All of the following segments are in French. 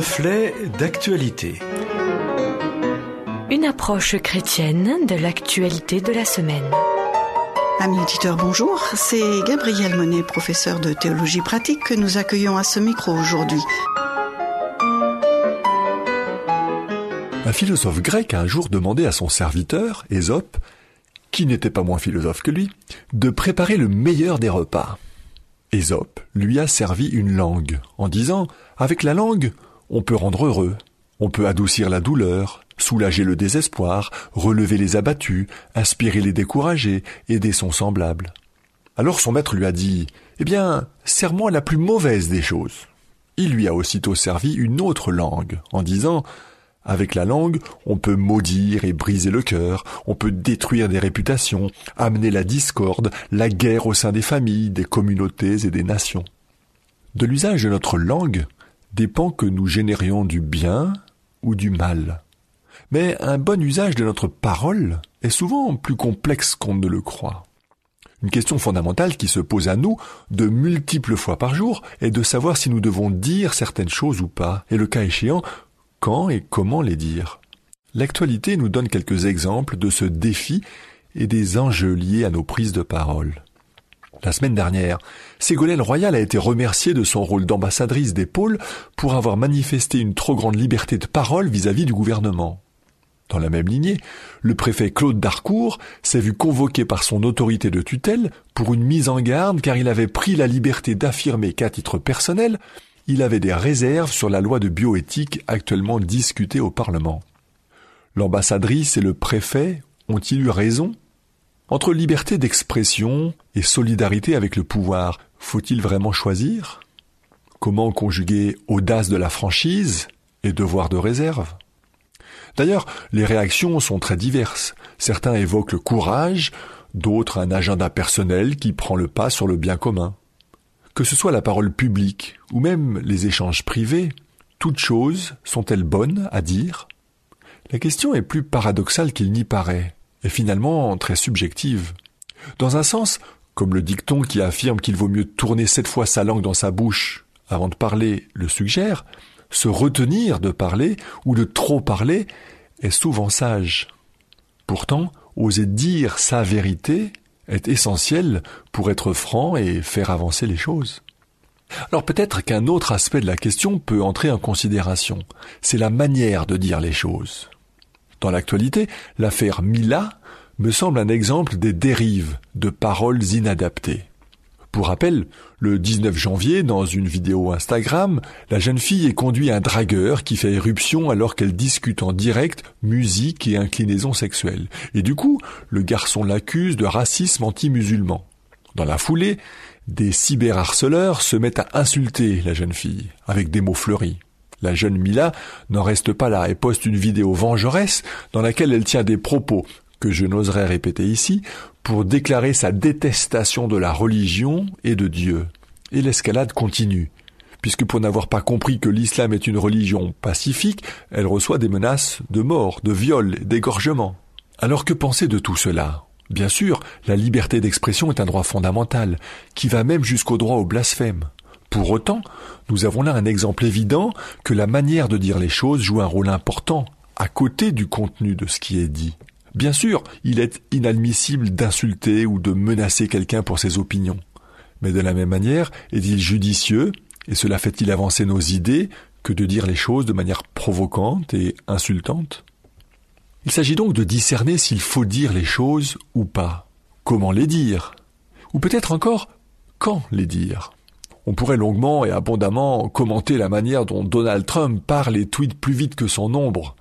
Reflet d'actualité. Une approche chrétienne de l'actualité de la semaine. Amis auditeurs, bonjour. C'est Gabriel Monet, professeur de théologie pratique, que nous accueillons à ce micro aujourd'hui. Un philosophe grec a un jour demandé à son serviteur, Ésope, qui n'était pas moins philosophe que lui, de préparer le meilleur des repas. Ésope lui a servi une langue, en disant Avec la langue, on peut rendre heureux, on peut adoucir la douleur, soulager le désespoir, relever les abattus, inspirer les découragés, aider son semblable. Alors son maître lui a dit Eh bien, serre-moi la plus mauvaise des choses. Il lui a aussitôt servi une autre langue, en disant avec la langue, on peut maudire et briser le cœur, on peut détruire des réputations, amener la discorde, la guerre au sein des familles, des communautés et des nations. De l'usage de notre langue, dépend que nous générions du bien ou du mal. Mais un bon usage de notre parole est souvent plus complexe qu'on ne le croit. Une question fondamentale qui se pose à nous de multiples fois par jour est de savoir si nous devons dire certaines choses ou pas, et le cas échéant, quand et comment les dire. L'actualité nous donne quelques exemples de ce défi et des enjeux liés à nos prises de parole. La semaine dernière, Ségolène Royal a été remerciée de son rôle d'ambassadrice des pôles pour avoir manifesté une trop grande liberté de parole vis-à-vis du gouvernement. Dans la même lignée, le préfet Claude Darcourt s'est vu convoqué par son autorité de tutelle pour une mise en garde car il avait pris la liberté d'affirmer qu'à titre personnel, il avait des réserves sur la loi de bioéthique actuellement discutée au Parlement. L'ambassadrice et le préfet ont-ils eu raison? Entre liberté d'expression et solidarité avec le pouvoir, faut-il vraiment choisir? Comment conjuguer audace de la franchise et devoir de réserve? D'ailleurs, les réactions sont très diverses. Certains évoquent le courage, d'autres un agenda personnel qui prend le pas sur le bien commun. Que ce soit la parole publique ou même les échanges privés, toutes choses sont-elles bonnes à dire? La question est plus paradoxale qu'il n'y paraît est finalement très subjective. Dans un sens, comme le dicton qui affirme qu'il vaut mieux tourner sept fois sa langue dans sa bouche avant de parler le suggère, se retenir de parler ou de trop parler est souvent sage. Pourtant, oser dire sa vérité est essentiel pour être franc et faire avancer les choses. Alors peut-être qu'un autre aspect de la question peut entrer en considération, c'est la manière de dire les choses. Dans l'actualité, l'affaire Mila me semble un exemple des dérives de paroles inadaptées. Pour rappel, le 19 janvier, dans une vidéo Instagram, la jeune fille est conduite à un dragueur qui fait éruption alors qu'elle discute en direct musique et inclinaison sexuelle. Et du coup, le garçon l'accuse de racisme anti-musulman. Dans la foulée, des cyberharceleurs se mettent à insulter la jeune fille, avec des mots fleuris. La jeune Mila n'en reste pas là et poste une vidéo vengeresse dans laquelle elle tient des propos que je n'oserais répéter ici pour déclarer sa détestation de la religion et de Dieu. Et l'escalade continue, puisque pour n'avoir pas compris que l'islam est une religion pacifique, elle reçoit des menaces de mort, de viol, d'égorgement. Alors que penser de tout cela? Bien sûr, la liberté d'expression est un droit fondamental, qui va même jusqu'au droit au blasphème. Pour autant, nous avons là un exemple évident que la manière de dire les choses joue un rôle important, à côté du contenu de ce qui est dit. Bien sûr, il est inadmissible d'insulter ou de menacer quelqu'un pour ses opinions. Mais de la même manière, est-il judicieux, et cela fait-il avancer nos idées, que de dire les choses de manière provocante et insultante? Il s'agit donc de discerner s'il faut dire les choses ou pas, comment les dire, ou peut-être encore quand les dire? On pourrait longuement et abondamment commenter la manière dont Donald Trump parle et tweet plus vite que son ombre,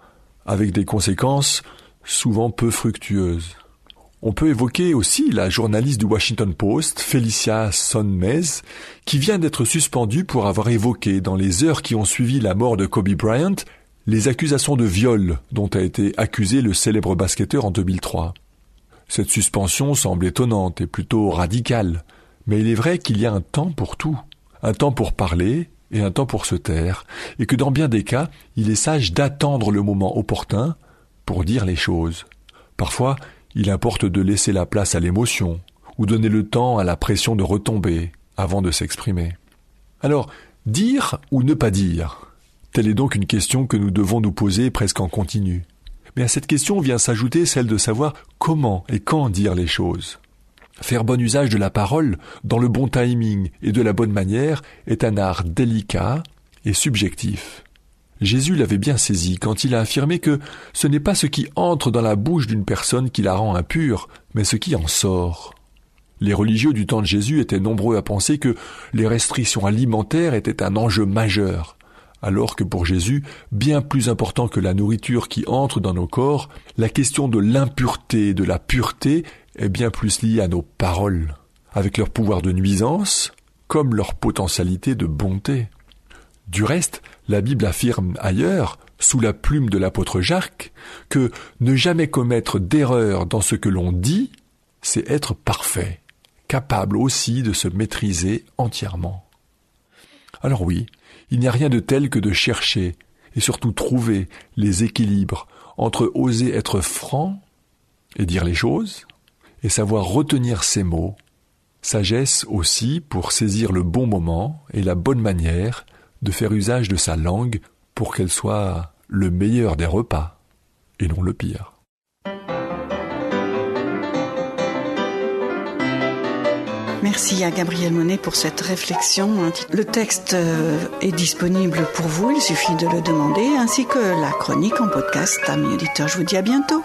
avec des conséquences souvent peu fructueuses. On peut évoquer aussi la journaliste du Washington Post, Felicia Sonmez, qui vient d'être suspendue pour avoir évoqué, dans les heures qui ont suivi la mort de Kobe Bryant, les accusations de viol dont a été accusé le célèbre basketteur en 2003. Cette suspension semble étonnante et plutôt radicale, mais il est vrai qu'il y a un temps pour tout un temps pour parler et un temps pour se taire, et que dans bien des cas, il est sage d'attendre le moment opportun pour dire les choses. Parfois, il importe de laisser la place à l'émotion, ou donner le temps à la pression de retomber avant de s'exprimer. Alors, dire ou ne pas dire Telle est donc une question que nous devons nous poser presque en continu. Mais à cette question vient s'ajouter celle de savoir comment et quand dire les choses. Faire bon usage de la parole dans le bon timing et de la bonne manière est un art délicat et subjectif. Jésus l'avait bien saisi quand il a affirmé que ce n'est pas ce qui entre dans la bouche d'une personne qui la rend impure, mais ce qui en sort. Les religieux du temps de Jésus étaient nombreux à penser que les restrictions alimentaires étaient un enjeu majeur, alors que pour Jésus, bien plus important que la nourriture qui entre dans nos corps, la question de l'impureté, de la pureté est bien plus liée à nos paroles, avec leur pouvoir de nuisance comme leur potentialité de bonté. Du reste, la Bible affirme ailleurs, sous la plume de l'apôtre Jacques, que ne jamais commettre d'erreur dans ce que l'on dit, c'est être parfait, capable aussi de se maîtriser entièrement. Alors oui, il n'y a rien de tel que de chercher, et surtout trouver, les équilibres entre oser être franc et dire les choses, et savoir retenir ses mots, sagesse aussi pour saisir le bon moment et la bonne manière de faire usage de sa langue pour qu'elle soit le meilleur des repas et non le pire. Merci à Gabriel Monet pour cette réflexion. Le texte euh, est disponible pour vous, il suffit de le demander, ainsi que la chronique en podcast. Amis auditeurs, je vous dis à bientôt.